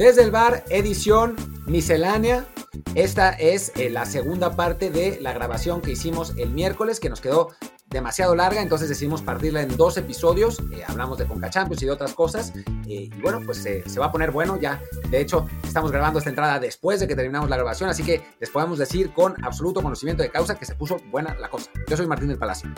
Desde el bar, edición miscelánea. Esta es eh, la segunda parte de la grabación que hicimos el miércoles, que nos quedó demasiado larga, entonces decidimos partirla en dos episodios. Eh, hablamos de Conca Champions y de otras cosas. Eh, y bueno, pues se va a poner bueno ya. De hecho, estamos grabando esta entrada después de que terminamos la grabación, así que les podemos decir con absoluto conocimiento de causa que se puso buena la cosa. Yo soy Martín del Palacio.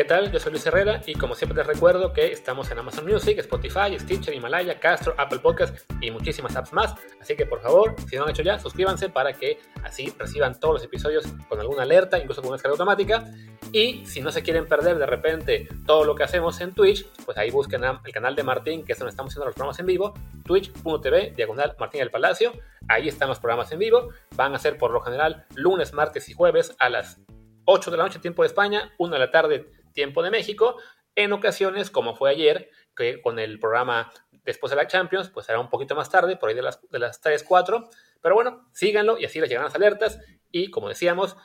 ¿Qué tal? Yo soy Luis Herrera y como siempre les recuerdo que estamos en Amazon Music, Spotify, Stitcher, Himalaya, Castro, Apple Podcasts y muchísimas apps más. Así que por favor, si no han hecho ya, suscríbanse para que así reciban todos los episodios con alguna alerta, incluso con una descarga automática. Y si no se quieren perder de repente todo lo que hacemos en Twitch, pues ahí busquen el canal de Martín, que es donde estamos haciendo los programas en vivo, twitch.tv, diagonal Martín del Palacio. Ahí están los programas en vivo. Van a ser por lo general lunes, martes y jueves a las 8 de la noche, tiempo de España, 1 de la tarde, tiempo de México. En ocasiones, como fue ayer, que con el programa después de la Champions, pues será un poquito más tarde, por ahí de las, de las 3, 4. Pero bueno, síganlo y así les llegan las alertas. Y como decíamos,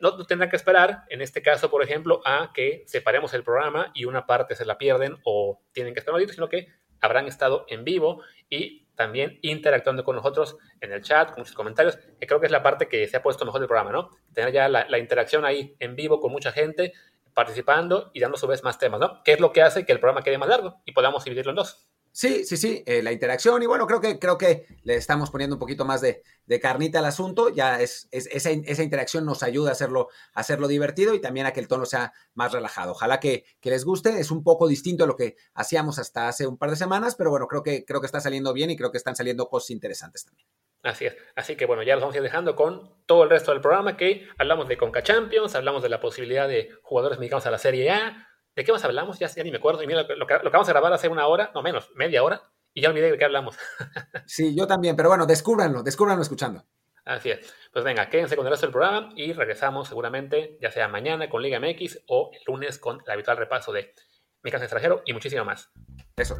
no tendrán que esperar, en este caso, por ejemplo, a que separemos el programa y una parte se la pierden o tienen que estar un sino que habrán estado en vivo y también interactuando con nosotros en el chat, con muchos comentarios, que creo que es la parte que se ha puesto mejor del programa, ¿no? Tener ya la, interacción ahí en vivo con mucha gente, participando y dando a su vez más temas, ¿no? Que es lo que hace que el programa quede más largo y podamos dividirlo en dos. Sí, sí, sí, eh, la interacción y bueno, creo que, creo que le estamos poniendo un poquito más de, carnita al asunto, ya es, esa, interacción nos ayuda a hacerlo, a hacerlo divertido y también a que el tono sea más relajado. Ojalá que, les guste, es un poco distinto a lo que hacíamos hasta hace un par de semanas, pero bueno, creo que, creo que está saliendo bien y creo que están saliendo cosas interesantes también. Así es. Así que bueno, ya los vamos a ir dejando con todo el resto del programa que hablamos de Conca Champions, hablamos de la posibilidad de jugadores mexicanos a la Serie A. ¿De qué más hablamos? Ya, ni me acuerdo. Y mira, lo, que, vamos a grabar hace una hora, no menos, media hora, y ya olvidé de qué hablamos. sí, yo también, pero bueno, descúbranlo, descúbranlo escuchando. Así es. Pues venga, quédense con el resto del programa y regresamos seguramente, ya sea mañana con Liga MX o el lunes con el habitual repaso de Mi Casa Extranjero y muchísimo más. Eso.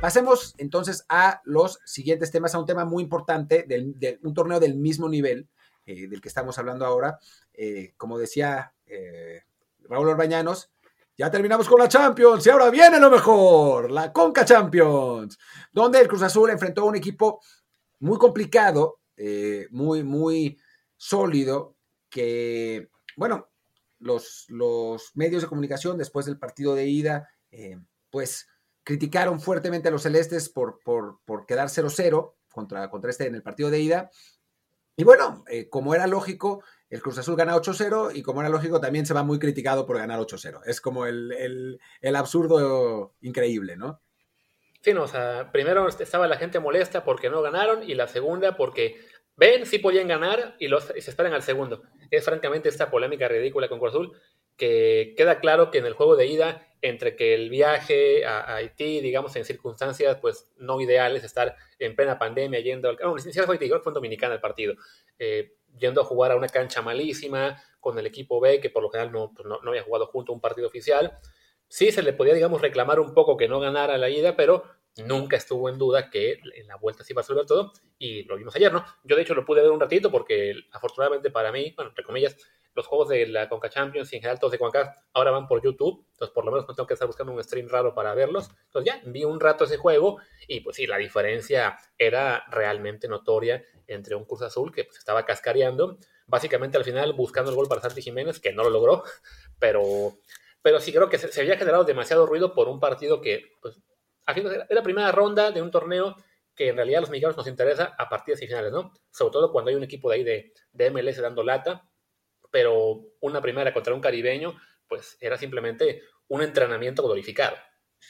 Pasemos entonces a los siguientes temas, a un tema muy importante, de un torneo del mismo nivel eh, del que estamos hablando ahora. Eh, como decía eh, Raúl Orbañanos, ya terminamos con la Champions y ahora viene lo mejor, la Conca Champions, donde el Cruz Azul enfrentó a un equipo muy complicado, muy, muy sólido, que, bueno, los, los medios de comunicación después del partido de ida, pues criticaron fuertemente a los celestes por, por, por quedar 0-0 contra, contra este en el partido de ida. Y bueno, eh, como era lógico, el Cruz Azul gana 8-0 y como era lógico, también se va muy criticado por ganar 8-0. Es como el, el, absurdo increíble, ¿no? Sí, no, o sea, primero estaba la gente molesta porque no ganaron y la segunda porque ven si podían ganar y, los, y se esperan al segundo. Es francamente esta polémica ridícula con Cruz Azul que queda claro que en el juego de ida, entre que el viaje a, Haití, digamos, en circunstancias pues no ideales, estar en plena pandemia, yendo al... No, ni fue Haití, fue Dominicana el partido, eh, yendo a jugar a una cancha malísima con el equipo B, que por lo general no, pues, no, no había jugado junto a un partido oficial. Sí se le podía, digamos, reclamar un poco que no ganara la ida, pero nunca estuvo en duda que en la vuelta sí iba a resolver todo y lo vimos ayer, ¿no? Yo de hecho lo pude ver un ratito porque afortunadamente para mí, bueno, entre comillas, los juegos de la Conca Champions y en general todos de Conca ahora van por YouTube, entonces por lo menos no tengo que estar buscando un stream raro para verlos. Entonces ya, vi un rato ese juego y pues sí, la diferencia era realmente notoria entre un Cruz Azul que pues estaba cascareando, básicamente al final buscando el gol para Santi Jiménez, que no lo logró, pero, pero sí creo que se, había generado demasiado ruido por un partido que, pues, es la primera ronda de un torneo que en realidad a los mexicanos nos interesa a partidas y finales, ¿no? Sobre todo cuando hay un equipo de ahí de, de MLS dando lata pero una primera contra un caribeño, pues era simplemente un entrenamiento glorificado.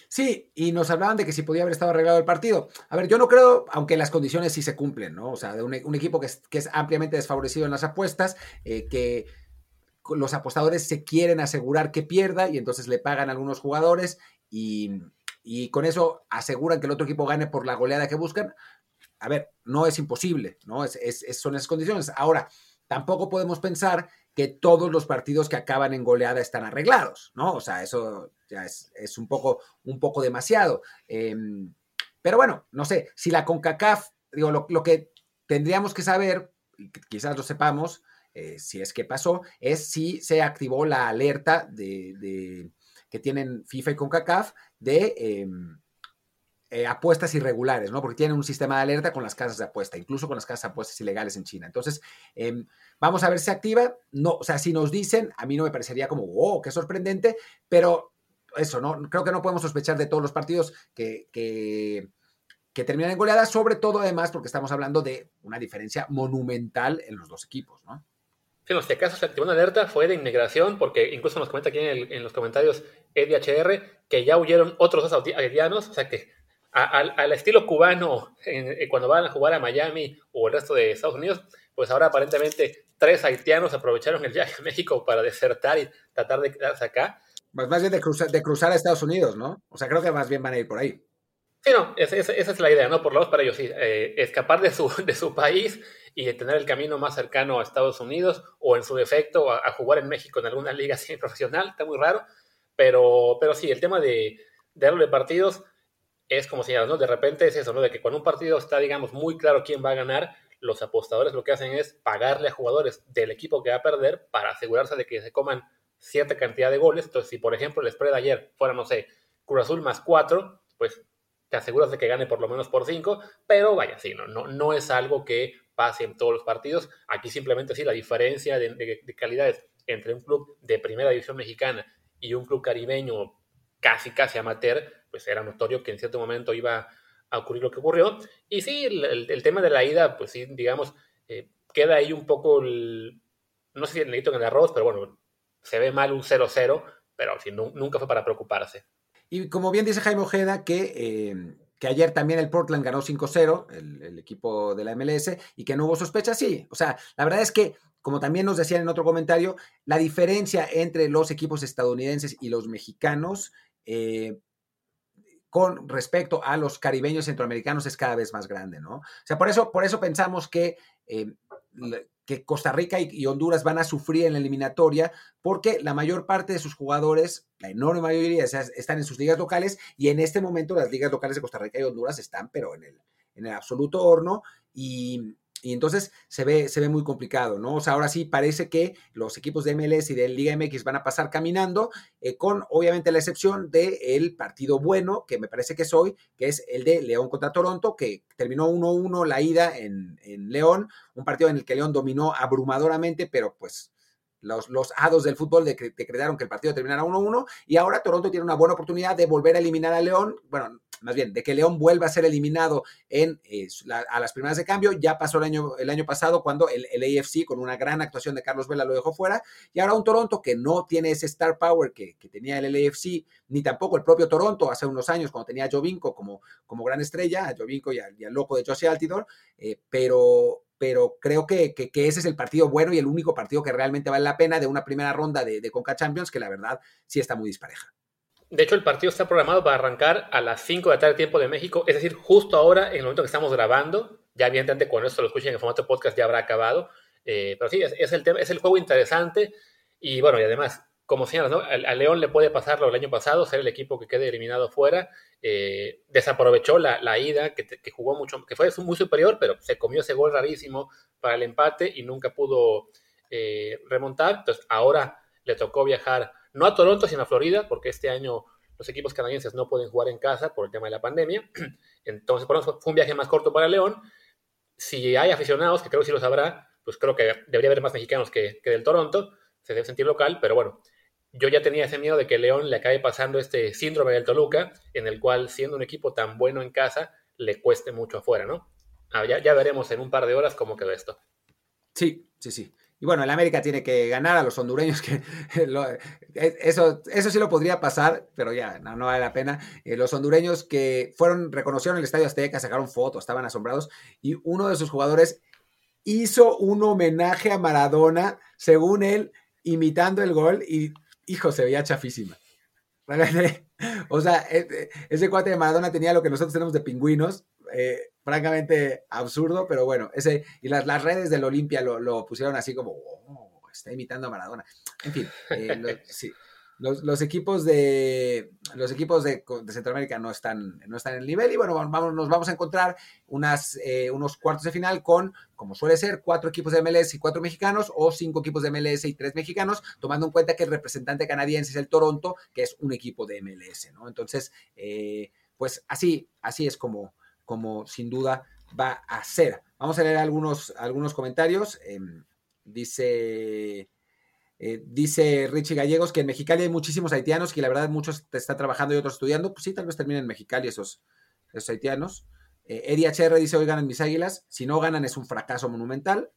Sí, y nos hablaban de que si podía haber estado arreglado el partido. A ver, yo no creo, aunque las condiciones sí se cumplen, ¿no? O sea, de un, equipo que es, ampliamente desfavorecido en las apuestas, eh, que los apostadores se quieren asegurar que pierda y entonces le pagan a algunos jugadores y, con eso aseguran que el otro equipo gane por la goleada que buscan. A ver, no es imposible, ¿no? Es, son esas condiciones. Ahora, tampoco podemos pensar que todos los partidos que acaban en goleada están arreglados, ¿no? O sea, eso ya es, un, poco, un poco demasiado. Em, pero bueno, no sé, si la CONCACAF, digo, lo, que tendríamos que saber, y quizás lo sepamos, eh, si es que pasó, es si se activó la alerta de, que tienen FIFA y CONCACAF de em, eh, apuestas irregulares, ¿no? Porque tienen un sistema de alerta con las casas de apuesta, incluso con las casas de apuestas ilegales en China. Entonces, em, vamos a ver si se activa. No, o sea, si nos dicen, a mí no me parecería como, oh, qué sorprendente, pero eso, ¿no? Creo que no podemos sospechar de todos los partidos que, que, terminan en goleadas, sobre todo además porque estamos hablando de una diferencia monumental en los dos equipos, ¿no? Sí, en este caso se activó una alerta, fue de inmigración, porque incluso nos comenta aquí en, los comentarios EDHR que ya huyeron otros dos haitianos, o sea que al estilo cubano, cuando van a jugar a Miami o el resto de Estados Unidos, pues ahora aparentemente tres haitianos aprovecharon el viaje a México para desertar y tratar de quedarse acá. Más, más bien de cruzar, de cruzar a Estados Unidos, ¿no? O sea, creo que más bien van a ir por ahí. Sí, no, esa, es la idea, ¿no? Por lo menos para ellos, sí. Eh, escapar de su, de su país y tener el camino más cercano a Estados Unidos o en su defecto a, jugar en México en alguna liga así profesional, está muy raro. Pero, pero sí, el tema de, de darle partidos es como señalas, ¿no? De repente es eso, ¿no? De que cuando un partido está, digamos, muy claro quién va a ganar, los apostadores lo que hacen es pagarle a jugadores del equipo que va a perder para asegurarse de que se coman cierta cantidad de goles. Entonces, si por ejemplo el spread de ayer fuera, no sé, Cruz Azul más 4, pues te aseguras de que gane por lo menos por 5, pero vaya, sí, no, no, no es algo que pase en todos los partidos. Aquí simplemente sí, la diferencia de, de calidades entre un club de primera división mexicana y un club caribeño casi, casi amateur, pues era notorio que en cierto momento iba a ocurrir lo que ocurrió. Y sí, el, tema de la ida, pues sí, digamos, eh, queda ahí un poco, no sé si el negrito en el arroz, pero bueno, se ve mal un 0-0, pero sí, nunca fue para preocuparse. Y como bien dice Jaime Ojeda, que, eh, que ayer también el Portland ganó 5-0, el, el, equipo de la MLS, y que no hubo sospecha, sí. O sea, la verdad es que, como también nos decían en otro comentario, la diferencia entre los equipos estadounidenses y los mexicanos eh, con respecto a los caribeños centroamericanos es cada vez más grande, ¿no? O sea, por eso, por eso pensamos que, eh, que Costa Rica y, Honduras van a sufrir en la eliminatoria, porque la mayor parte de sus jugadores, la enorme mayoría, están en sus ligas locales, y en este momento las ligas locales de Costa Rica y Honduras están, pero en el, en el absoluto horno, y, y entonces se ve, se ve muy complicado, ¿no? O sea, ahora sí parece que los equipos de MLS y de Liga MX van a pasar caminando, eh, con obviamente la excepción del partido bueno, que me parece que es hoy, que es el de León contra Toronto, que terminó 1-1 la ida en, en León, un partido en el que León dominó abrumadoramente, pero pues los, los hados del fútbol decretaron que el partido terminara 1-1 y ahora Toronto tiene una buena oportunidad de volver a eliminar a León, bueno, más bien, de que León vuelva a ser eliminado en, eh, a las primeras de cambio. Ya pasó el año, el año pasado cuando el, el, AFC con una gran actuación de Carlos Vela lo dejó fuera y ahora un Toronto que no tiene ese star power que, que tenía el LAFC, ni tampoco el propio Toronto hace unos años cuando tenía a Jovinko como, como gran estrella, a Jovinko y al, loco de Josie Altidor, eh, pero pero creo que, ese es el partido bueno y el único partido que realmente vale la pena de una primera ronda de, de Conca Champions, que la verdad sí está muy dispareja. De hecho, el partido está programado para arrancar a las 5 de la tarde tiempo de México, es decir, justo ahora, en el momento que estamos grabando. Ya evidentemente cuando esto lo escuchen en formato podcast ya habrá acabado. Eh, pero sí, es, el tema, es el juego interesante. Y bueno, y además, como señalas, ¿no? a, León le puede pasar lo del año pasado, ser el equipo que quede eliminado fuera. Eh, desaprovechó la, la ida, que, jugó mucho, que fue muy superior, pero se comió ese gol rarísimo para el empate y nunca pudo eh, remontar. Entonces, ahora le tocó viajar no a Toronto, sino a Florida, porque este año los equipos canadienses no pueden jugar en casa por el tema de la pandemia. Entonces, por eso fue un viaje más corto para León. Si hay aficionados, que creo que sí los habrá, pues creo que debería haber más mexicanos que, del Toronto, se debe sentir local, pero bueno, yo ya tenía ese miedo de que León le acabe pasando este síndrome del Toluca, en el cual siendo un equipo tan bueno en casa, le cueste mucho afuera, ¿no? Ah, ya, ya, veremos en un par de horas cómo quedó esto. Sí, sí, sí. Y bueno, el América tiene que ganar a los hondureños, que e, eso, eso sí lo podría pasar, pero ya, no, vale la pena. Eh, los hondureños que fueron, reconocieron el Estadio Azteca, sacaron fotos, estaban asombrados, y uno de sus jugadores hizo un homenaje a Maradona, según él, imitando el gol, y hijo, se veía chafísima. O sea, e, e, ese cuate de Maradona tenía lo que nosotros tenemos de pingüinos, eh, francamente absurdo, pero bueno, ese, y las, las redes del Olimpia lo, lo, pusieron así como, oh, está imitando a Maradona. En fin, eh, sí. los, equipos de los equipos de, Centroamérica no están, no están en el nivel y bueno, vamos, nos vamos a encontrar unas, eh, unos cuartos de final con, como suele ser, cuatro equipos de MLS y cuatro mexicanos o cinco equipos de MLS y tres mexicanos, tomando en cuenta que el representante canadiense es el Toronto, que es un equipo de MLS, ¿no? Entonces, eh, pues así, así es como, como sin duda va a ser. Vamos a leer algunos, algunos comentarios. Em, dice... Eh, dice Richie Gallegos que en Mexicali hay muchísimos haitianos que la verdad muchos están trabajando y otros estudiando. Pues sí, tal vez terminen en Mexicali esos, esos haitianos. Eh, Eddie HR dice, hoy ganan mis águilas. Si no ganan es un fracaso monumental.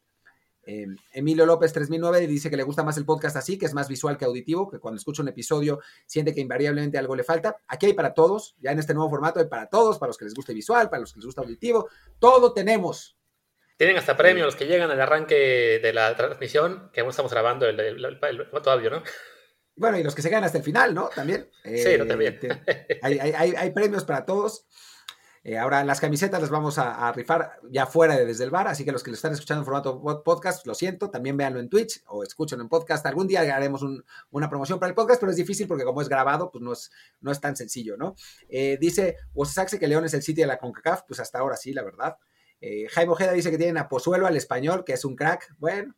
Eh, Emilio López 3009 dice que le gusta más el podcast así, que es más visual que auditivo, que cuando escucha un episodio siente que invariablemente algo le falta. Aquí hay para todos, ya en este nuevo formato hay para todos, para los que les guste visual, para los que les gusta auditivo, todo tenemos. Tienen hasta premios los que llegan al arranque de la transmisión, que aún estamos grabando el, el, audio, ¿no? Bueno, y los que se quedan hasta el final, ¿no? También. sí, no, también. Eh, hay, premios para todos. Eh, ahora las camisetas las vamos a, rifar ya fuera de desde el bar, así que los que lo están escuchando en formato podcast, lo siento, también véanlo en Twitch o escúchenlo en podcast. Algún día haremos una promoción para el podcast, pero es difícil porque como es grabado, pues no es, no es tan sencillo, ¿no? Eh, dice Wosaxe que León es el sitio de la CONCACAF, pues hasta ahora sí, la verdad. Eh, Jaime Ojeda dice que tienen a Pozuelo al español, que es un crack. Bueno,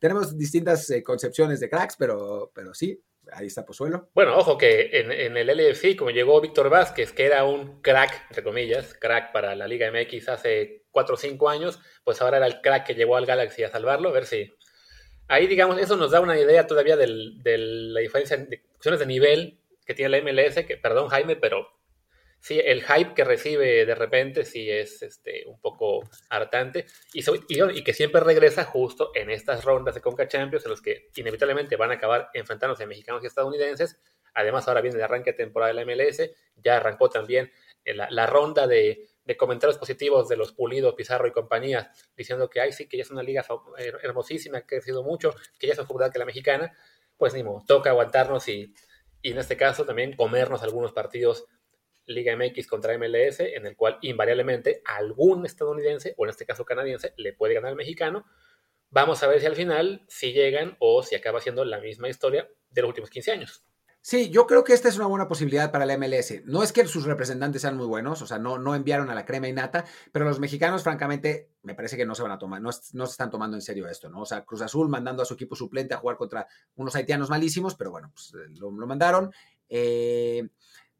tenemos distintas eh, concepciones de cracks, pero, pero sí, ahí está Pozuelo. Bueno, ojo que en, el LFC, como llegó Víctor Vázquez, que era un crack, entre comillas, crack para la Liga MX hace 4 o 5 años, pues ahora era el crack que llegó al Galaxy a salvarlo, a ver si... Ahí, digamos, eso nos da una idea todavía de la diferencia de cuestiones de nivel que tiene la MLS, que, perdón Jaime, pero sí, el hype que recibe de repente sí es este, un poco hartante y, y, que siempre regresa justo en estas rondas de Conca Champions en los que inevitablemente van a acabar enfrentándose a mexicanos y estadounidenses. Además, ahora viene el arranque de temporada de la MLS, ya arrancó también eh, la, ronda de, comentarios positivos de los Pulido, Pizarro y compañía, diciendo que ay, sí, que ya es una liga hermosísima, que ha crecido mucho, que ya es más popular que la mexicana. Pues ni modo, toca aguantarnos y, y en este caso también comernos algunos partidos Liga MX contra MLS, en el cual invariablemente algún estadounidense, o en este caso canadiense, le puede ganar al mexicano. Vamos a ver si al final si llegan o si acaba siendo la misma historia de los últimos 15 años. Sí, yo creo que esta es una buena posibilidad para la MLS. No es que sus representantes sean muy buenos, o sea, no, no enviaron a la crema y nata, pero los mexicanos, francamente, me parece que no se van a tomar, no, no, se están tomando en serio esto, ¿no? O sea, Cruz Azul mandando a su equipo suplente a jugar contra unos haitianos malísimos, pero bueno, pues lo, lo mandaron. Eh,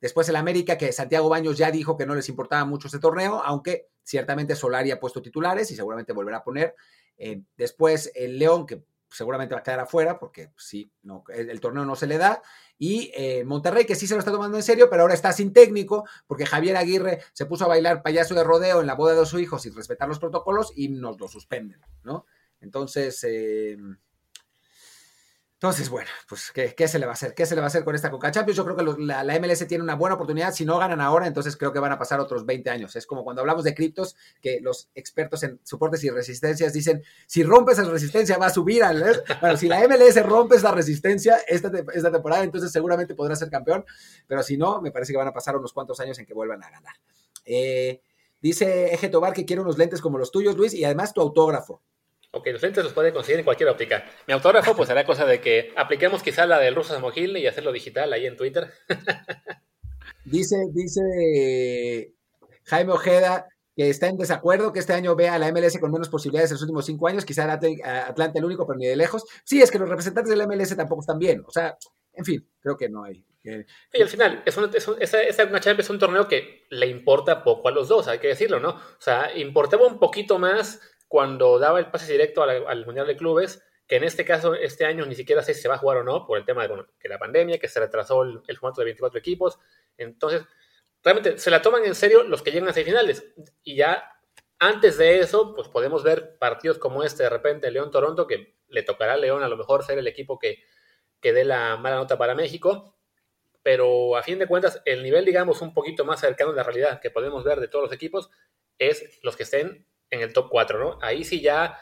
Después el América, que Santiago Baños ya dijo que no les importaba mucho este torneo, aunque ciertamente Solari ha puesto titulares y seguramente volverá a poner. Eh, después el León, que seguramente va a quedar afuera porque sí, no, el, torneo no se le da. Y eh, Monterrey, que sí se lo está tomando en serio, pero ahora está sin técnico porque Javier Aguirre se puso a bailar payaso de rodeo en la boda de su hijo sin respetar los protocolos y nos lo suspenden, ¿no? Entonces, eh, entonces, bueno, pues ¿qué, se le va a hacer? ¿Qué se le va a hacer con esta Coca Champions? Yo creo que la, MLS tiene una buena oportunidad. Si no ganan ahora, entonces creo que van a pasar otros 20 años. Es como cuando hablamos de criptos, que los expertos en soportes y resistencias dicen, si rompes la resistencia va a subir al... Bueno, si la MLS rompes la resistencia esta, esta temporada, entonces seguramente podrá ser campeón. Pero si no, me parece que van a pasar unos cuantos años en que vuelvan a ganar. Eh, dice Eje Tobar que quiere unos lentes como los tuyos, Luis, y además tu autógrafo. Ok, los lentes los puede conseguir en cualquier óptica. Mi autógrafo, pues será cosa de que apliquemos quizá la del ruso de Mojil y hacerlo digital ahí en Twitter. dice, dice Jaime Ojeda que está en desacuerdo que este año vea a la MLS con menos posibilidades en los últimos cinco años, quizá Atlanta el único, pero ni de lejos. Sí, es que los representantes de la MLS tampoco están bien. O sea, en fin, creo que no hay. Y al final, es, un, es, es un torneo que le importa poco a los dos, hay que decirlo, ¿no? O sea, importaba un poquito más cuando daba el pase directo al, Mundial de Clubes, que en este caso, este año ni siquiera sé si se va a jugar o no, por el tema de que la pandemia, que se retrasó el, formato de 24 equipos. Entonces, realmente se la toman en serio los que llegan a semifinales. Y ya antes de eso, pues podemos ver partidos como este, de repente, León-Toronto, que le tocará a León a lo mejor ser el equipo que, que dé la mala nota para México. Pero a fin de cuentas, el nivel, digamos, un poquito más cercano a la realidad que podemos ver de todos los equipos es los que estén en el top 4, ¿no? Ahí sí ya,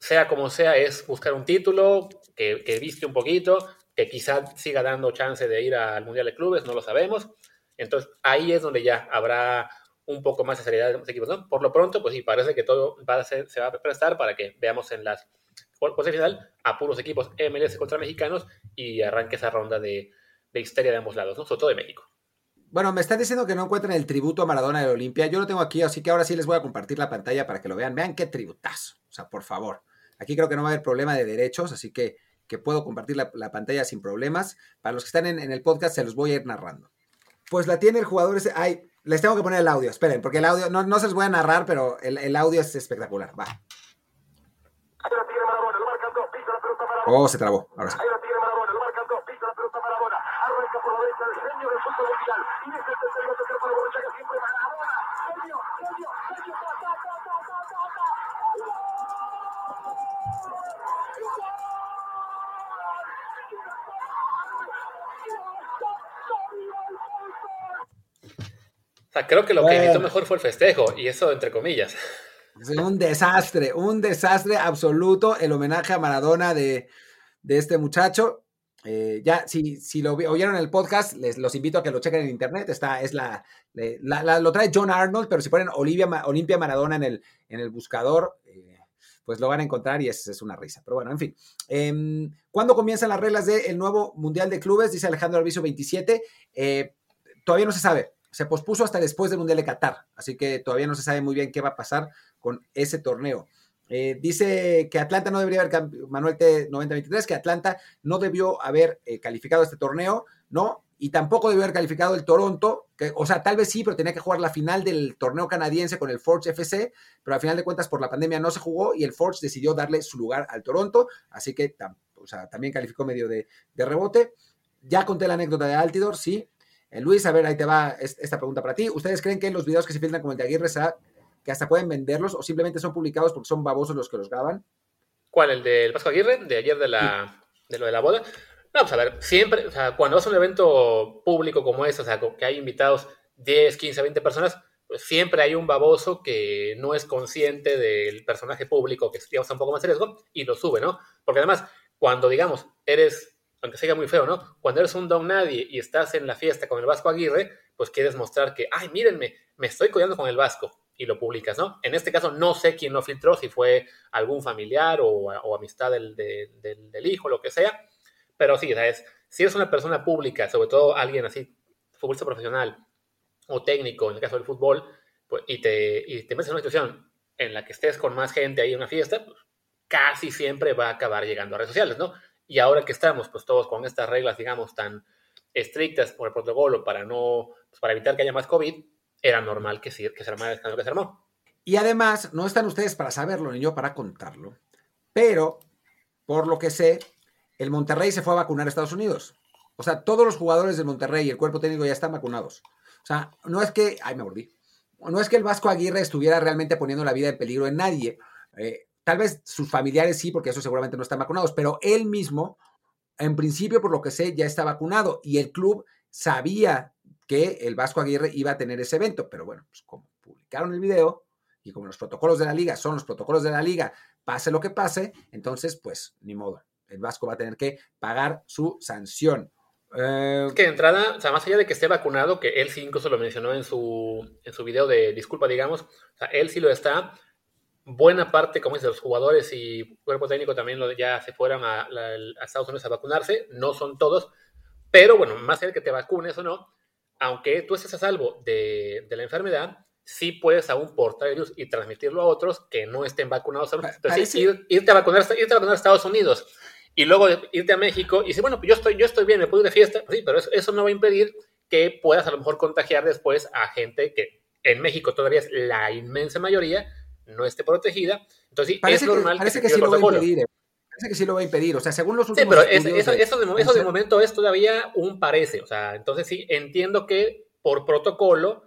sea como sea, es buscar un título que, que viste un poquito, que quizá siga dando chance de ir al Mundial de Clubes, no lo sabemos. Entonces ahí es donde ya habrá un poco más de seriedad de los equipos, ¿no? Por lo pronto, pues sí, parece que todo va a ser, se va a prestar para que veamos en las por, por final a puros equipos MLS contra mexicanos y arranque esa ronda de, de histeria de ambos lados, ¿no? sobre todo de México. Bueno, me están diciendo que no encuentran el tributo a Maradona de Olimpia. Yo lo tengo aquí, así que ahora sí les voy a compartir la pantalla para que lo vean. Vean qué tributazo. O sea, por favor. Aquí creo que no va a haber problema de derechos, así que, que puedo compartir la, pantalla sin problemas. Para los que están en, el podcast, se los voy a ir narrando. Pues la tiene el jugador ese. Ay, les tengo que poner el audio. Esperen, porque el audio, no, no se los voy a narrar, pero el, el audio es espectacular. Va. Oh, se trabó. Ahora sí. Creo que lo que evitó mejor fue el festejo, y eso entre comillas. Es un desastre, un desastre absoluto el homenaje a Maradona de, este muchacho. Eh, ya, si, si lo oyeron en el podcast, les los invito a que lo chequen en internet. Está, es la, lo trae John Arnold, pero si ponen Olivia, Olimpia Maradona en el, en el buscador, eh, pues lo van a encontrar y es, es una risa. Pero bueno, en fin. Eh, ¿Cuándo comienzan las reglas del nuevo Mundial de Clubes? Dice Alejandro Alviso 27. Eh, todavía no se sabe se pospuso hasta después del Mundial de Qatar, así que todavía no se sabe muy bien qué va a pasar con ese torneo. Eh, dice que Atlanta no debería haber, Manuel T. 9023, que Atlanta no debió haber eh, calificado este torneo, ¿no? Y tampoco debió haber calificado el Toronto, que, o sea, tal vez sí, pero tenía que jugar la final del torneo canadiense con el Forge FC, pero al final de cuentas por la pandemia no se jugó y el Forge decidió darle su lugar al Toronto, así que o sea, también calificó medio de, de rebote. Ya conté la anécdota de Altidor, sí, eh, Luis, a ver, ahí te va esta pregunta para ti. ¿Ustedes creen que los videos que se filtran como el de Aguirre que hasta pueden venderlos o simplemente son publicados porque son babosos los que los graban? ¿Cuál? ¿El del Pasco Aguirre? ¿De ayer de, la, de lo de la boda? No, pues a ver, siempre, o sea, cuando vas a un evento público como este, o sea, que hay invitados 10, 15, 20 personas, pues siempre hay un baboso que no es consciente del personaje público, que digamos, un poco más riesgo, y lo sube, ¿no? Porque además, cuando, digamos, eres aunque sea muy feo, ¿no? Cuando eres un don nadie y estás en la fiesta con el Vasco Aguirre, pues quieres mostrar que, ay, mírenme, me estoy cuidando con el Vasco y lo publicas, ¿no? En este caso no sé quién lo filtró, si fue algún familiar o, amistad del, del, hijo, lo que sea, pero sí, ¿sabes? Si eres una persona pública, sobre todo alguien así, futbolista profesional o técnico en el caso del fútbol, pues, y, te, y te metes en una situación en la que estés con más gente ahí en una fiesta, pues casi siempre va a acabar llegando a redes sociales, ¿no? Y ahora que estamos, pues todos con estas reglas, digamos, tan estrictas por el protocolo para no, pues, para evitar que haya más COVID, era normal que, que se armara lo que se armó. Y además, no están ustedes para saberlo ni yo para contarlo, pero por lo que sé, el Monterrey se fue a vacunar a Estados Unidos. O sea, todos los jugadores del Monterrey y el cuerpo técnico ya están vacunados. O sea, no es que, ay, me mordí. No es que el Vasco Aguirre estuviera realmente poniendo la vida en peligro en nadie. Eh, Tal vez sus familiares sí, porque eso seguramente no están vacunados, pero él mismo, en principio, por lo que sé, ya está vacunado y el club sabía que el Vasco Aguirre iba a tener ese evento, pero bueno, pues como publicaron el video y como los protocolos de la liga son los protocolos de la liga, pase lo que pase, entonces pues ni modo, el Vasco va a tener que pagar su sanción. Eh, que de entrada, o sea, más allá de que esté vacunado, que él sí incluso lo mencionó en su, en su video de disculpa, digamos, o sea, él sí lo está, buena parte, como dice, los jugadores y cuerpo técnico también lo, ya se fueron a, Estados Unidos a vacunarse, no son todos, pero bueno, más allá de que te vacunes o no, aunque tú estés a salvo de, la enfermedad, sí puedes aún portar el virus y transmitirlo a otros que no estén vacunados. Entonces, irte, a vacunar, irte a vacunar a Estados Unidos y luego irte a México y decir, bueno, pues yo estoy, yo estoy bien, me puedo ir de fiesta, sí, pero eso, eso no va a impedir que puedas a lo mejor contagiar después a gente que en México todavía es la inmensa mayoría, no esté protegida. Entonces, parece es normal que, sí lo va a impedir. Parece que sí lo va a impedir. O sea, según los últimos. Sí, pero eso, de, eso, de, momento es todavía un parece. O sea, entonces sí, entiendo que por protocolo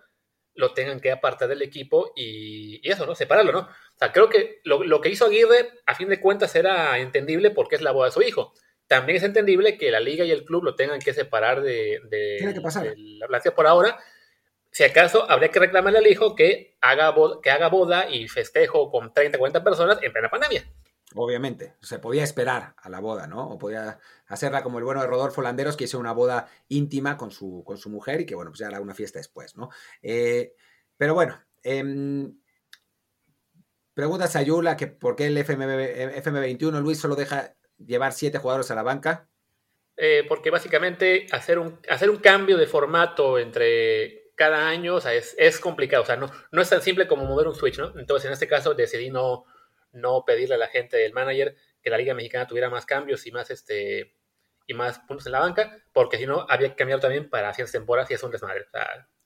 lo tengan que apartar del equipo y, eso, ¿no? Separarlo, ¿no? O sea, creo que lo, que hizo Aguirre, a fin de cuentas, era entendible porque es la boda de su hijo. También es entendible que la liga y el club lo tengan que separar de, de, Tiene que pasar. de la por ahora, si acaso, habría que reclamarle al hijo que haga, boda, que haga boda y festejo con 30, 40 personas en plena pandemia. Obviamente, se podía esperar a la boda, ¿no? O podía hacerla como el bueno de Rodolfo Landeros, que hizo una boda íntima con su, con su mujer y que, bueno, pues ya hará una fiesta después, ¿no? Eh, pero bueno, em, Pregunta Sayula que por qué el FM, FM21 Luis solo deja llevar siete jugadores a la banca. Eh, porque básicamente hacer un, hacer un cambio de formato entre cada año o sea, es, es, complicado. O sea, no, no es tan simple como mover un switch, ¿no? Entonces, en este caso decidí no, no pedirle a la gente del manager que la Liga Mexicana tuviera más cambios y más este y más puntos en la banca, porque si no había que cambiar también para ciertas temporadas y es un desmadre.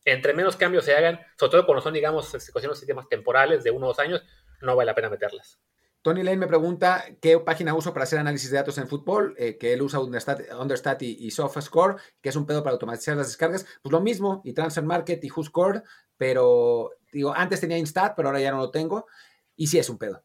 Entre menos cambios se hagan, sobre todo cuando son, digamos, cuestiones sistemas temporales de uno o dos años, no vale la pena meterlas. Tony Lane me pregunta qué página uso para hacer análisis de datos en fútbol, eh, que él usa Understat, Understat y, y SoftScore, que es un pedo para automatizar las descargas. Pues lo mismo, y Transfer Market y WhoScore, pero digo, antes tenía Instat, pero ahora ya no lo tengo. Y sí es un pedo.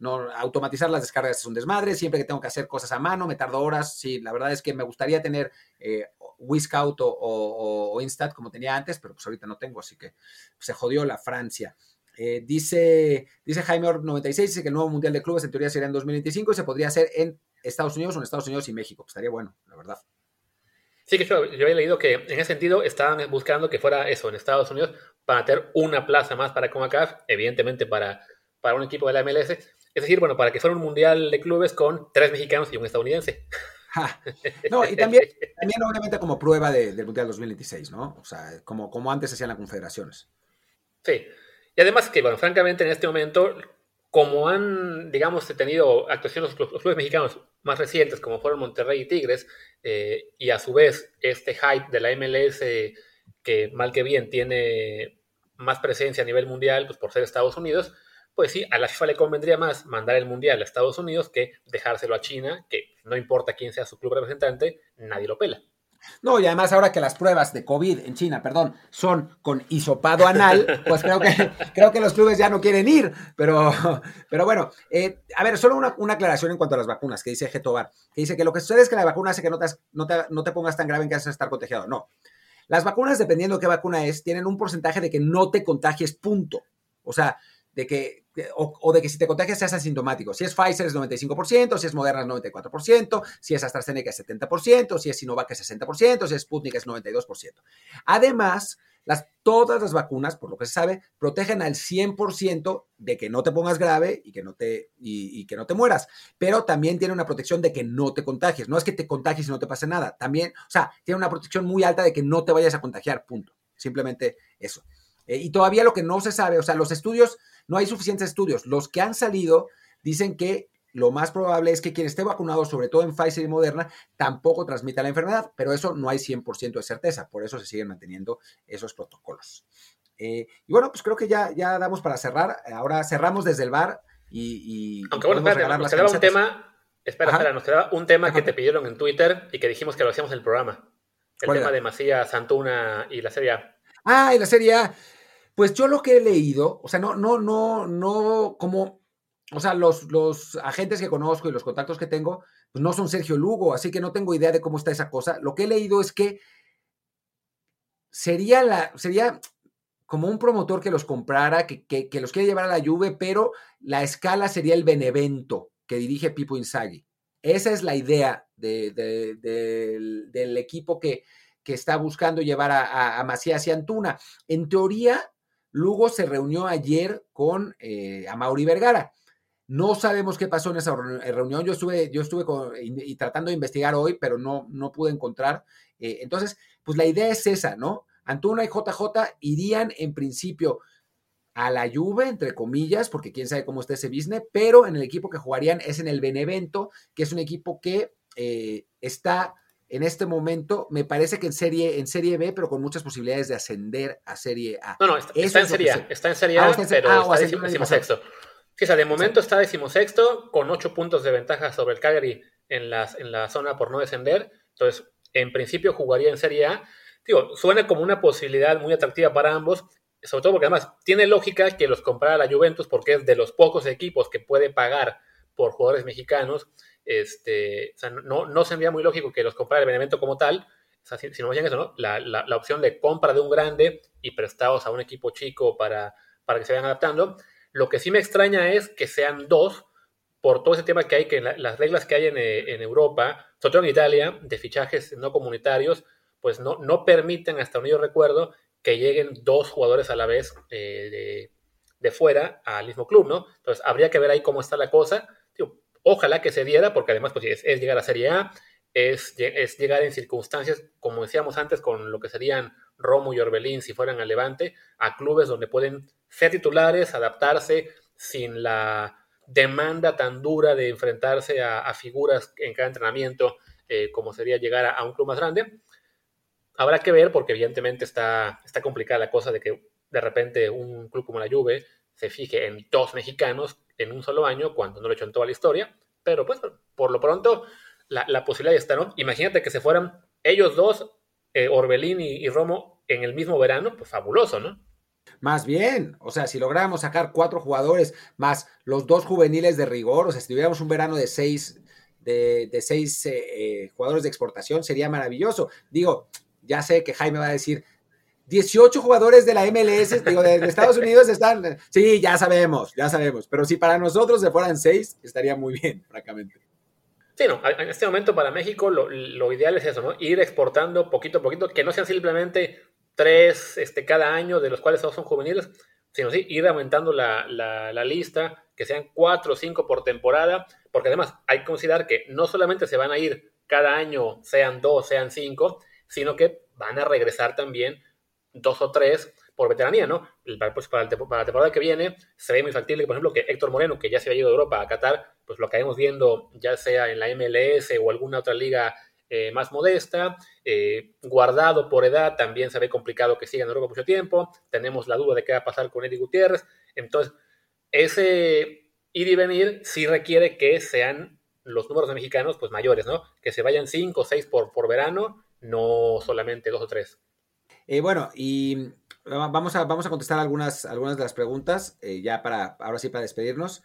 No, automatizar las descargas es un desmadre, siempre que tengo que hacer cosas a mano, me tardo horas. Sí, la verdad es que me gustaría tener eh, o, o, Instat como tenía antes, pero pues ahorita no tengo, así que se jodió la Francia. Eh, dice, dice Jaime 96, dice que el nuevo Mundial de Clubes en teoría sería en 2025 y se podría hacer en Estados Unidos o en Estados Unidos y México. Pues estaría bueno, la verdad. Sí, que yo, yo, he leído que en ese sentido estaban buscando que fuera eso en Estados Unidos para tener una plaza más para CONCACAF, evidentemente para, para un equipo de la MLS. Es decir, bueno, para que fuera un Mundial de Clubes con tres mexicanos y un estadounidense. Ja. No, y también, también obviamente como prueba de, del Mundial 2026, ¿no? O sea, como, como antes hacían las confederaciones. Sí, y además que, bueno, francamente en este momento, como han, digamos, tenido actuaciones los, los clubes mexicanos más recientes, como fueron Monterrey y Tigres, eh, y a su vez este hype de la MLS, que mal que bien tiene más presencia a nivel mundial, pues por ser Estados Unidos, pues sí, a la FIFA le convendría más mandar el mundial a Estados Unidos que dejárselo a China, que no importa quién sea su club representante, nadie lo pela. No, y además ahora que las pruebas de COVID en China, perdón, son con hisopado anal, pues creo que, creo que los clubes ya no quieren ir. Pero, pero bueno, eh, a ver, solo una, una, aclaración en cuanto a las vacunas, que dice Getobar, que dice que lo que sucede es que la vacuna hace que no te, no te, no te pongas tan grave en que vas a estar contagiado. No. Las vacunas, dependiendo de qué vacuna es, tienen un porcentaje de que no te contagies, punto. O sea, de que, o, de que si te contagias seas asintomático. Si es Pfizer es 95%, si es Moderna es 94%, si es AstraZeneca es 70%, si es Sinovac es 60%, si es Sputnik es 92%. Además, las, todas las vacunas, por lo que se sabe, protegen al 100% de que no te pongas grave y que no te, y que no te mueras, pero también tiene una protección de que no te contagies. No es que te contagies y no te pase nada, también, o sea, tiene una protección muy alta de que no te vayas a contagiar, punto. Simplemente eso. Eh, y todavía lo que no se sabe, o sea, los estudios, no hay suficientes estudios. Los que han salido dicen que lo más probable es que quien esté vacunado, sobre todo en Pfizer y Moderna, tampoco transmita la enfermedad, pero eso no hay 100% de certeza, por eso se siguen manteniendo esos protocolos. Eh, y bueno, pues creo que ya, ya damos para cerrar. Ahora cerramos desde el bar y... y Aunque bueno, espérate, nos quedaba un tema, espera, espera, nos quedaba un tema Ajá. que te pidieron en Twitter y que dijimos que lo hacíamos en el programa. El tema era? de Macías, Santuna y la Serie A. Ah, y la Serie A. Pues yo lo que he leído, o sea, no, no, no, no, como, o sea, los, los agentes que conozco y los contactos que tengo, pues no son Sergio Lugo, así que no tengo idea de cómo está esa cosa. Lo que he leído es que sería la, sería como un promotor que los comprara, que, que, los quiere llevar a la Juve, pero la escala sería el Benevento que dirige Pipo Inzaghi. Esa es la idea de, de, de, del, del equipo que, que está buscando llevar a, a, a Macías y Antuna. En teoría, Lugo se reunió ayer con eh, Mauri Vergara. No sabemos qué pasó en esa reunión. Yo estuve, yo estuve y, tratando de investigar hoy, pero no, no pude encontrar. Eh, entonces, pues la idea es esa, ¿no? Antuna y JJ irían en principio a la Juve, entre comillas, porque quién sabe cómo está ese business, pero en el equipo que jugarían es en el Benevento, que es un equipo que eh, está en este momento, me parece que en serie, en serie B, pero con muchas posibilidades de ascender a Serie A. No, no, está, está en Serie A, está en Serie A, ah, está en, pero ah, está decimosexto. Sí, o sea, de momento está decimosexto, con ocho puntos de ventaja sobre el Cagliari en, las, en la zona por no descender. Entonces, en principio jugaría en Serie A. Digo, suena como una posibilidad muy atractiva para ambos, sobre todo porque además tiene lógica que los comprara la Juventus porque es de los pocos equipos que puede pagar por jugadores mexicanos este, no, no sería muy lógico que los comprara el Benevento como tal, o sea, si, si, no eso, ¿no? La, la, opción de compra de un grande y prestados a un equipo chico para, para que se vayan adaptando. Lo que sí me extraña es que sean dos, por todo ese tema que hay, que la, las reglas que hay en, eh, en, Europa, sobre todo en Italia, de fichajes no comunitarios, pues no, no permiten, hasta donde yo recuerdo, que lleguen dos jugadores a la vez eh, de, de fuera al mismo club, ¿no? Entonces, habría que ver ahí cómo está la cosa. Ojalá que se diera, porque además pues, es, llegar a Serie A, es, es, llegar en circunstancias, como decíamos antes, con lo que serían Romo y Orbelín, si fueran a Levante, a clubes donde pueden ser titulares, adaptarse sin la demanda tan dura de enfrentarse a, figuras en cada entrenamiento, eh, como sería llegar a, un club más grande. Habrá que ver, porque evidentemente está, está complicada la cosa de que de repente un club como la Juve se fije en dos mexicanos en un solo año, cuando no lo he hecho en toda la historia. Pero pues, por lo pronto, la, posibilidad está, ¿no? Imagínate que se fueran ellos dos, eh, Orbelín y Romo, en el mismo verano, pues fabuloso, ¿no? Más bien, o sea, si lográramos sacar cuatro jugadores más los dos juveniles de rigor, o sea, si tuviéramos un verano de seis, de, seis eh, eh, jugadores de exportación, sería maravilloso. Digo, ya sé que Jaime va a decir, 18 jugadores de la MLS, digo, de, Estados Unidos están, sí, ya sabemos, ya sabemos, pero si para nosotros se fueran seis, estaría muy bien, francamente. Sí, no, en este momento para México lo, lo, ideal es eso, ¿no? Ir exportando poquito a poquito, que no sean simplemente tres este, cada año, de los cuales todos son juveniles, sino sí, ir aumentando la, la, lista, que sean cuatro o cinco por temporada, porque además hay que considerar que no solamente se van a ir cada año, sean dos, sean cinco, sino que van a regresar también dos o tres por veteranía, ¿no? Pues, para, la temporada que viene se ve muy factible, por ejemplo, que Héctor Moreno, que ya se ha ido de Europa a Qatar, pues lo acabemos viendo ya sea en la MLS o alguna otra liga eh, más modesta, eh, guardado por edad, también se ve complicado que siga en Europa mucho tiempo, tenemos la duda de qué va a pasar con Eddie Gutiérrez, entonces ese ir y venir sí requiere que sean los números de mexicanos pues mayores, ¿no? Que se vayan cinco o seis por, por verano, no solamente dos o tres. Eh, bueno, y vamos a, vamos a contestar algunas, algunas de las preguntas, ya para, ahora sí, para despedirnos.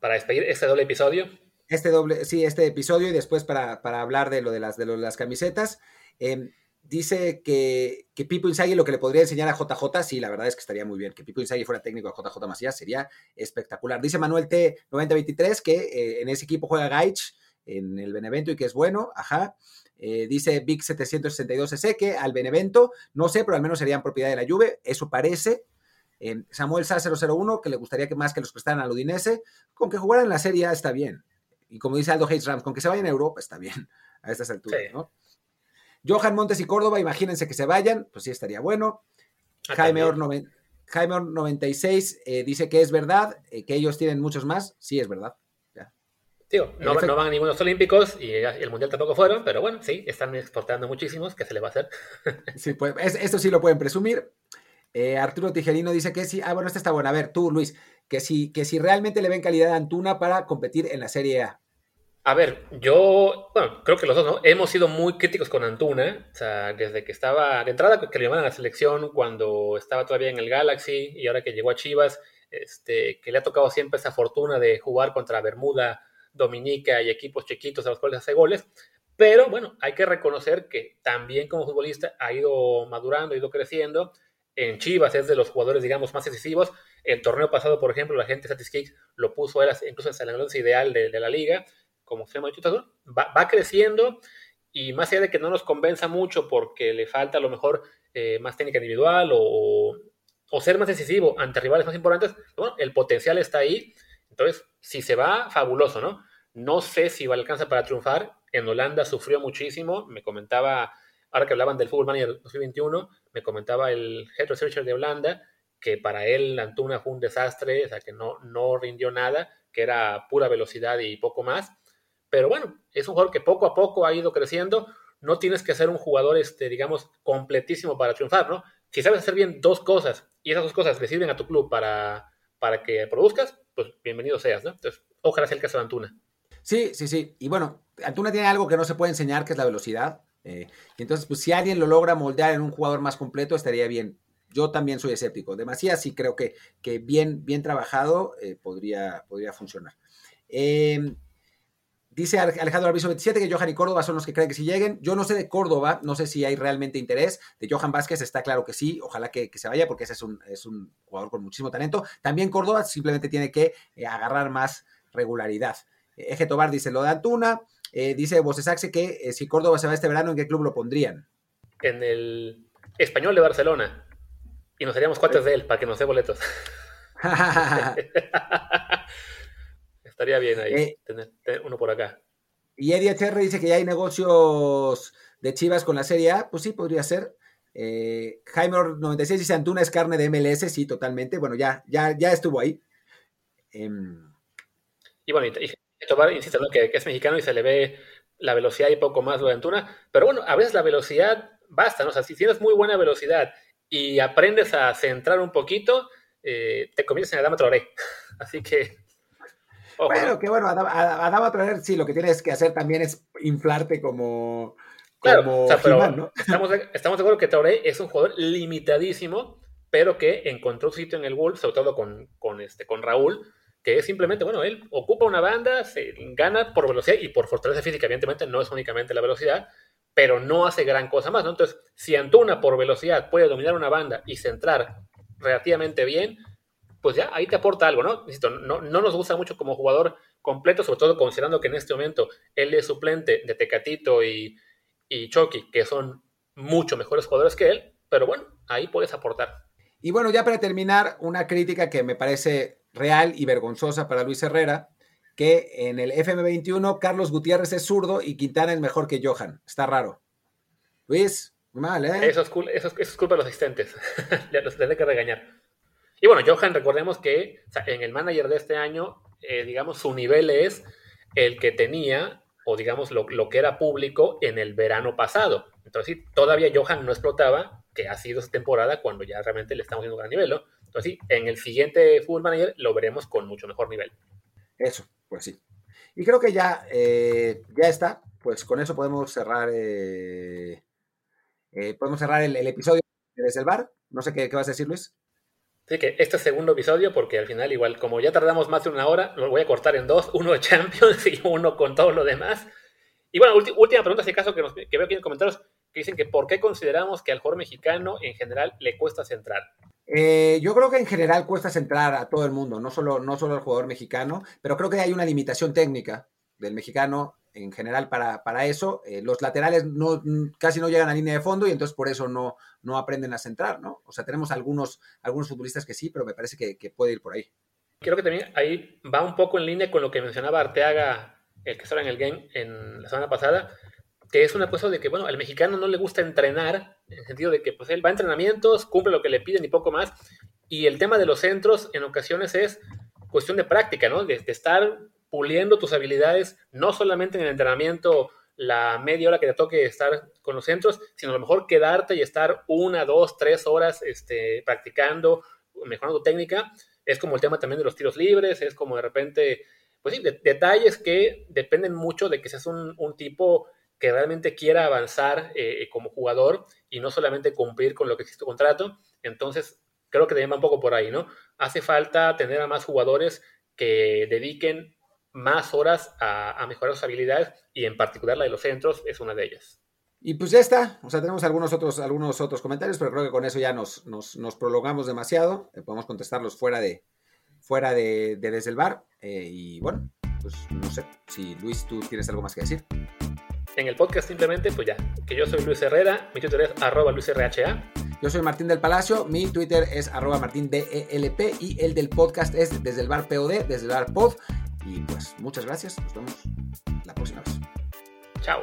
Para despedir este doble episodio. Este doble, sí, este episodio y después para, hablar de lo de las, de, las camisetas. Em, dice que, que Pipo Inzaghi lo que le podría enseñar a JJ, sí, la verdad es que estaría muy bien. Que Pipo Inzaghi fuera técnico a JJ Macías sería espectacular. Dice Manuel T. 9023 que eh, en ese equipo juega Gaich en el Benevento y que es bueno, ajá. Eh, dice Big 762 ese que al Benevento, no sé, pero al menos serían propiedad de la Juve, eso parece. Em, Samuel Sa 001, que le gustaría que más que los prestaran al Udinese, con que jugaran en la Serie A está bien y como dice Aldo Hayes Rams, con que se vayan a Europa está bien a estas alturas, ¿no? Johan Montes y Córdoba, imagínense que se vayan, pues sí estaría bueno. Ah, Jaime, Or, 96 eh, dice que es verdad, eh, que ellos tienen muchos más. Sí, es verdad. Tío, no, van a ningunos olímpicos y el mundial tampoco fueron, pero bueno, sí, están exportando muchísimos, ¿qué se le va a hacer? sí, pues esto sí lo pueden presumir. Eh, Arturo Tijerino dice que sí. Ah, bueno, esta está buena. A ver, tú, Luis, que si, que si realmente le ven calidad a Antuna para competir en la Serie A. A ver, yo, bueno, creo que los dos, ¿no? Hemos sido muy críticos con Antuna, o sea, desde que estaba, de entrada que le llamaban a la selección, cuando estaba todavía en el Galaxy y ahora que llegó a Chivas, este, que le ha tocado siempre esa fortuna de jugar contra Bermuda, Dominica y equipos chiquitos a los cuales hace goles. Pero bueno, hay que reconocer que también como futbolista ha ido madurando, ha ido creciendo en Chivas es de los jugadores, digamos, más decisivos. El torneo pasado, por ejemplo, la gente Statistics lo puso él incluso en el once ideal de, la liga, como se llama va, va creciendo y más allá de que no nos convenza mucho porque le falta a lo mejor eh, más técnica individual o, o, ser más decisivo ante rivales más importantes, bueno, el potencial está ahí. Entonces, si se va, fabuloso, ¿no? No sé si va a alcanzar para triunfar. En Holanda sufrió muchísimo. Me comentaba ahora que hablaban del Fútbol Manager 2021, me comentaba el Head Researcher de Holanda que para él Antuna fue un desastre, o sea, que no, no rindió nada, que era pura velocidad y poco más. Pero bueno, es un jugador que poco a poco ha ido creciendo. No tienes que ser un jugador, este, digamos, completísimo para triunfar, ¿no? Si sabes hacer bien dos cosas y esas dos cosas le sirven a tu club para, para que produzcas, pues bienvenido seas, ¿no? Entonces, ojalá sea el caso de Antuna. Sí, sí, sí. Y bueno, Antuna tiene algo que no se puede enseñar, que es la velocidad. Eh, y entonces, pues si alguien lo logra moldear en un jugador más completo, estaría bien. Yo también soy escéptico. Demasiado sí creo que, que bien, bien trabajado eh, podría, podría funcionar. Em, dice Alejandro Arbizo 27 que Johan y Córdoba son los que creen que si lleguen. Yo no sé de Córdoba, no sé si hay realmente interés. De Johan Vázquez está claro que sí, ojalá que, se vaya porque ese es un, es un, jugador con muchísimo talento. También Córdoba simplemente tiene que eh, agarrar más regularidad. Eje Tobar dice lo de Antuna. Eh, dice Bosesaxe que eh, si Córdoba se va este verano, ¿en qué club lo pondrían? En el Español de Barcelona. Y nos haríamos cuates de él para que nos dé boletos. Estaría bien ahí eh, tener, uno por acá. Y Eddie HR dice que ya hay negocios de Chivas con la Serie A. Pues sí, podría ser. Eh, Jaime 96 dice Antuna es carne de MLS, sí, totalmente. Bueno, ya, ya, ya estuvo ahí. Em, y bueno, y, insisto, que, es mexicano y se le ve la velocidad y poco más lo de Antuna. Pero bueno, a veces la velocidad basta, ¿no? O sea, si tienes muy buena velocidad y aprendes a centrar un poquito, eh, te conviertes en Adama Traoré. Así que. bueno, que bueno, Adama Traoré sí, lo que tienes que hacer también es inflarte como Claro, pero estamos, de, estamos de acuerdo que Traoré es un jugador limitadísimo, pero que encontró su sitio en el Wolves, sobre todo con, con, este, con Raúl, que es simplemente, bueno, él ocupa una banda, se gana por velocidad y por fortaleza física, evidentemente no es únicamente la velocidad, pero no hace gran cosa más. Entonces, si Antuna por velocidad puede dominar una banda y centrar relativamente bien, pues ya ahí te aporta algo, ¿no? No, no nos gusta mucho como jugador completo, sobre todo considerando que en este momento él es suplente de Tecatito y, y Chucky, que son mucho mejores jugadores que él, pero bueno, ahí puedes aportar. Y bueno, ya para terminar, una crítica que me parece real y vergonzosa para Luis Herrera, que en el FM21 Carlos Gutiérrez es zurdo y Quintana es mejor que Johan. Está raro. Luis, mal, ¿eh? Eso es, culpa de los asistentes. los tendré que regañar. Y bueno, Johan, recordemos que en el manager de este año, eh, digamos, su nivel es el que tenía o digamos lo, que era público en el verano pasado. Entonces, todavía Johan no explotaba, que ha sido temporada cuando ya realmente le estamos viendo un gran nivel. Entonces, sí, en el siguiente Football Manager lo veremos con mucho mejor nivel. Eso, pues sí. Y creo que ya, eh, ya está. Pues con eso podemos cerrar, eh, eh, podemos cerrar el, episodio desde el bar. No sé qué, qué vas a decir, Luis. Sí, que este segundo episodio, porque al final, igual, como ya tardamos más de una hora, lo voy a cortar en dos: uno de Champions y uno con todo lo demás. Y bueno, última pregunta, si acaso, que, que veo aquí en comentarios, que dicen que por qué consideramos que al jugador mexicano en general le cuesta centrar. Eh, yo creo que en general cuesta centrar a todo el mundo, no solo, no solo al jugador mexicano, pero creo que hay una limitación técnica del mexicano en general para, para eso. Eh, los laterales casi no llegan a línea de fondo y entonces por eso no, no aprenden a centrar, ¿no? O sea, tenemos algunos, algunos futbolistas que sí, pero me parece que, puede ir por ahí. Creo que también ahí va un poco en línea con lo que mencionaba Arteaga, el que estaba en el game en la semana pasada, que es una cosa de que, bueno, al mexicano no le gusta entrenar, en el sentido de que pues él va a entrenamientos, cumple lo que le piden y poco más, y el tema de los centros en ocasiones es cuestión de práctica, ¿no? De, de estar puliendo tus habilidades, no solamente en el entrenamiento, la media hora que te toque estar con los centros, sino a lo mejor quedarte y estar una, dos, tres horas este, practicando, mejorando tu técnica. Es como el tema también de los tiros libres, es como de repente, pues sí, detalles que dependen mucho de que seas un, tipo que realmente quiera avanzar eh, como jugador y no solamente cumplir con lo que existe tu contrato. Entonces, creo que también va un poco por ahí, ¿no? Hace falta tener a más jugadores que dediquen más horas a, mejorar sus habilidades y en particular la de los centros es una de ellas. Y pues ya está, o sea, tenemos algunos otros, algunos otros comentarios, pero creo que con eso ya nos, nos, prolongamos demasiado, eh, podemos contestarlos fuera de, fuera de, desde el bar, eh, y bueno, pues no sé, si Luis, tú tienes algo más que decir. En el podcast simplemente, pues ya, que yo soy Luis Herrera, mi Twitter es arroba luisrha. Yo soy Martín del Palacio, mi Twitter es arroba martindelp y el del podcast es desde el bar POD, desde el bar pod. Y pues muchas gracias. Nos vemos la próxima vez. Chao.